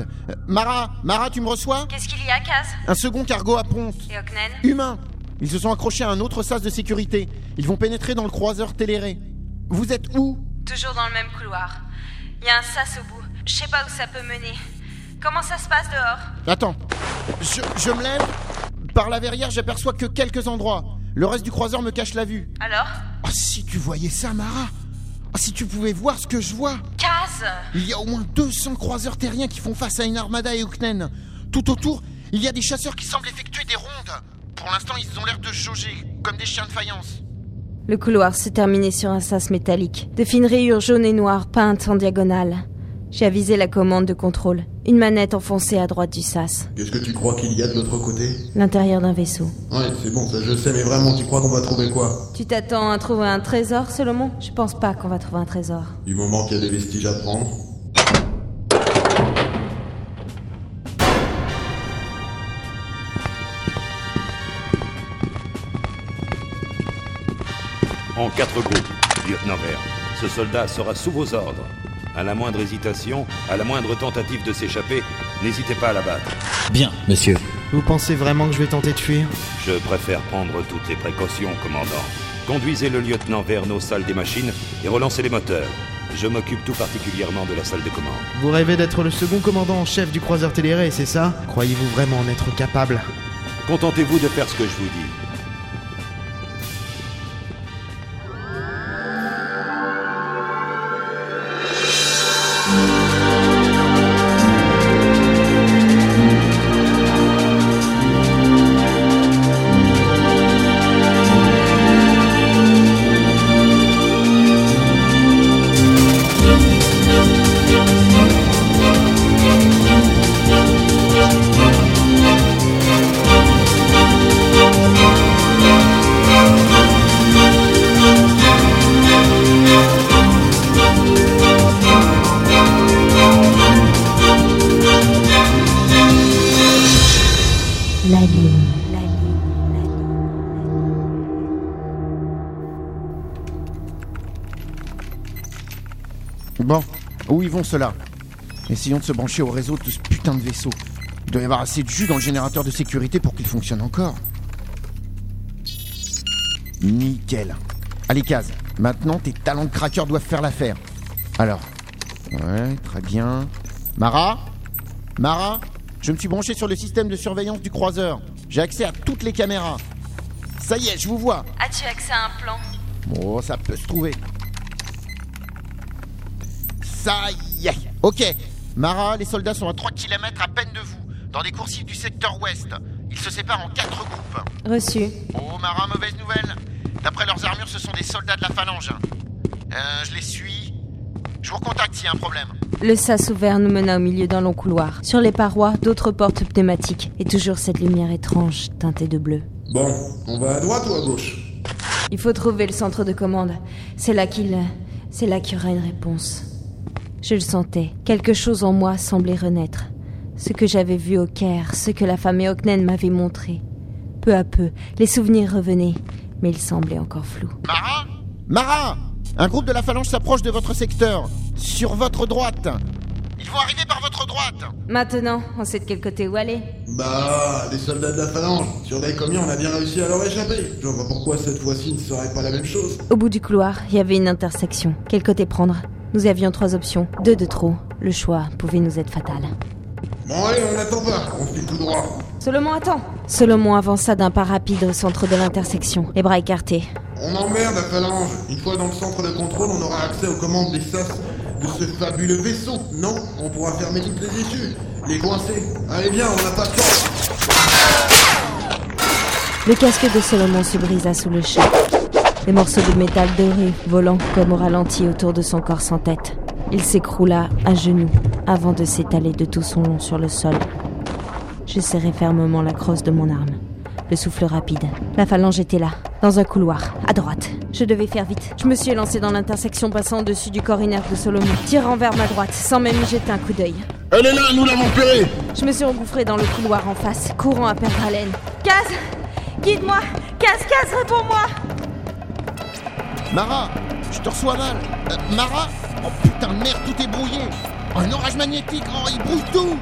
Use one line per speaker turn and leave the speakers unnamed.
Euh, Mara, Mara, tu me reçois
Qu'est-ce qu'il y a, Kaz
Un second cargo à ponte.
Et Oknen
Humain. Ils se sont accrochés à un autre sas de sécurité. Ils vont pénétrer dans le croiseur Téléré. Vous êtes où
Toujours dans le même couloir. Il y a un sas au bout. Je sais pas où ça peut mener. Comment ça se passe dehors
Attends. Je, je me lève. Par la verrière, j'aperçois que quelques endroits. Le reste du croiseur me cache la vue.
Alors
Ah, si tu voyais ça, Mara Ah, Si tu pouvais voir ce que je vois Il y a au moins 200 croiseurs terriens qui font face à une armada et Uknen. Tout autour, il y a des chasseurs qui semblent effectuer des rondes. Pour l'instant, ils ont l'air de jauger, comme des chiens de faïence.
Le couloir se terminait sur un sas métallique. De fines rayures jaunes et noires peintes en diagonale. J'ai avisé la commande de contrôle. Une manette enfoncée à droite du sas.
Qu'est-ce que tu crois qu'il y a de l'autre côté
L'intérieur d'un vaisseau.
Ouais, c'est bon, ça je sais, mais vraiment, tu crois qu'on va trouver quoi
Tu t'attends à trouver un trésor, Solomon? Je pense pas qu'on va trouver un trésor.
Du moment qu'il y a des vestiges à prendre.
En quatre groupes, lieutenant Vert. Ce soldat sera sous vos ordres. À la moindre hésitation, à la moindre tentative de s'échapper, n'hésitez pas à l'abattre.
Bien, monsieur.
Vous pensez vraiment que je vais tenter de fuir?
Je préfère prendre toutes les précautions, commandant. Conduisez le lieutenant vers nos salles des machines et relancez les moteurs. Je m'occupe tout particulièrement de la salle de commande.
Vous rêvez d'être le second commandant en chef du croiseur Téléré, c'est ça? Croyez-vous vraiment en être capable?
Contentez-vous de faire ce que je vous dis.
Bon, où ils vont ceux-là? Essayons de se brancher au réseau de ce putain de vaisseau. Il doit y avoir assez de jus dans le générateur de sécurité pour qu'il fonctionne encore. Nickel. Allez, Kaz, maintenant tes talents de cracker doivent faire l'affaire. Alors. Ouais, très bien. Mara? Mara? Je me suis branché sur le système de surveillance du croiseur. J'ai accès à toutes les caméras. Ça y est, je vous vois.
As-tu accès à un plan?
Bon, ça peut se trouver. Ça y est. Ok. Mara, les soldats sont à 3 km à peine de vous, dans des coursives du secteur ouest. Ils se séparent en 4 groupes.
Reçu.
Oh, Mara, mauvaise nouvelle. D'après leurs armures, ce sont des soldats de la phalange. Euh, je les suis. Je vous recontacte s'il y a un problème.
Le sas ouvert nous mena au milieu d'un long couloir. Sur les parois, d'autres portes pneumatiques. Et toujours cette lumière étrange, teintée de bleu.
Bon, on va à droite ou à gauche?
Il faut trouver le centre de commande. C'est là qu'il. C'est là qu'il y aura une réponse. Je le sentais. Quelque chose en moi semblait renaître. Ce que j'avais vu au Caire, ce que la femme Eoknen m'avait montré. Peu à peu, les souvenirs revenaient, mais ils semblaient encore flous.
Mara Mara Un groupe de la phalange s'approche de votre secteur. Sur votre droite. Ils vont arriver par votre droite.
Maintenant, on sait de quel côté où aller.
Bah, des soldats de la phalange. Surveille combien on a bien réussi à leur échapper. Je vois pas pourquoi cette fois-ci ne serait pas la même chose.
Au bout du couloir, il y avait une intersection. Quel côté prendre? Nous avions trois options. Deux de trop. Le choix pouvait nous être fatal.
Bon allez, on n'attend pas, on file tout droit.
Solomon, attends Solomon avança d'un pas rapide au centre de l'intersection, les bras écartés.
On emmerde la phalange. Une fois dans le centre de contrôle, on aura accès aux commandes des sas de ce fabuleux vaisseau. Non, on pourra fermer toutes les issues. Les coincer. Allez bien, on n'a pas de temps.
Le casque de Solomon se brisa sous le choc. Des morceaux de métal doré volant comme au ralenti autour de son corps sans tête. Il s'écroula à genoux avant de s'étaler de tout son long sur le sol. Je serrai fermement la crosse de mon arme. Le souffle rapide. La phalange était là, dans un couloir, à droite. Je devais faire vite. Je me suis lancé dans l'intersection passant au-dessus du corps inerte de Solomon, tirant vers ma droite, sans même y jeter un coup d'œil.
Elle est là, nous l'avons repérée.
Je me suis engouffré dans le couloir en face, courant à perdre haleine. Kaz Guide-moi Kaz, Kaz, réponds-moi
Mara Je te reçois mal. Euh, Mara? Oh putain de merde, tout est brouillé. Un orage magnétique Oh, il brouille tout